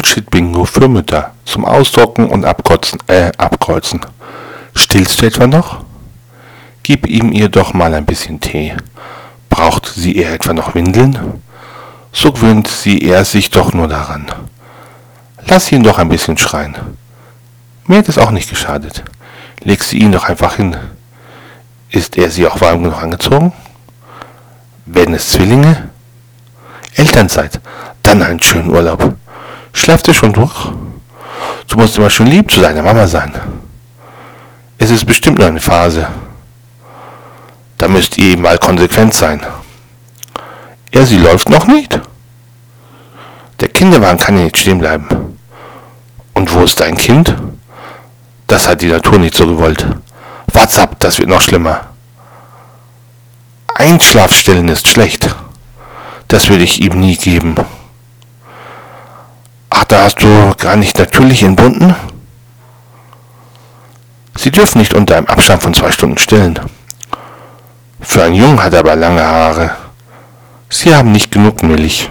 Bullshit-Bingo für Mütter zum Ausdrucken und Abkotzen, äh, Abkreuzen. Stillst du etwa noch? Gib ihm ihr doch mal ein bisschen Tee. Braucht sie eher etwa noch Windeln? So gewöhnt sie er sich doch nur daran. Lass ihn doch ein bisschen schreien. Mir hat es auch nicht geschadet. Leg sie ihn doch einfach hin. Ist er sie auch warm genug angezogen? Werden es Zwillinge? Elternzeit. Dann einen schönen Urlaub. Schläft ihr schon durch? Du musst immer schon lieb zu deiner Mama sein. Es ist bestimmt nur eine Phase. Da müsst ihr mal konsequent sein. Er, sie läuft noch nicht? Der Kinderwagen kann ja nicht stehen bleiben. Und wo ist dein Kind? Das hat die Natur nicht so gewollt. Wart's ab, das wird noch schlimmer. Einschlafstellen ist schlecht. Das würde ich ihm nie geben. Da hast du gar nicht natürlich entbunden? Sie dürfen nicht unter einem Abstand von zwei Stunden stillen. Für einen Jungen hat er aber lange Haare. Sie haben nicht genug Milch.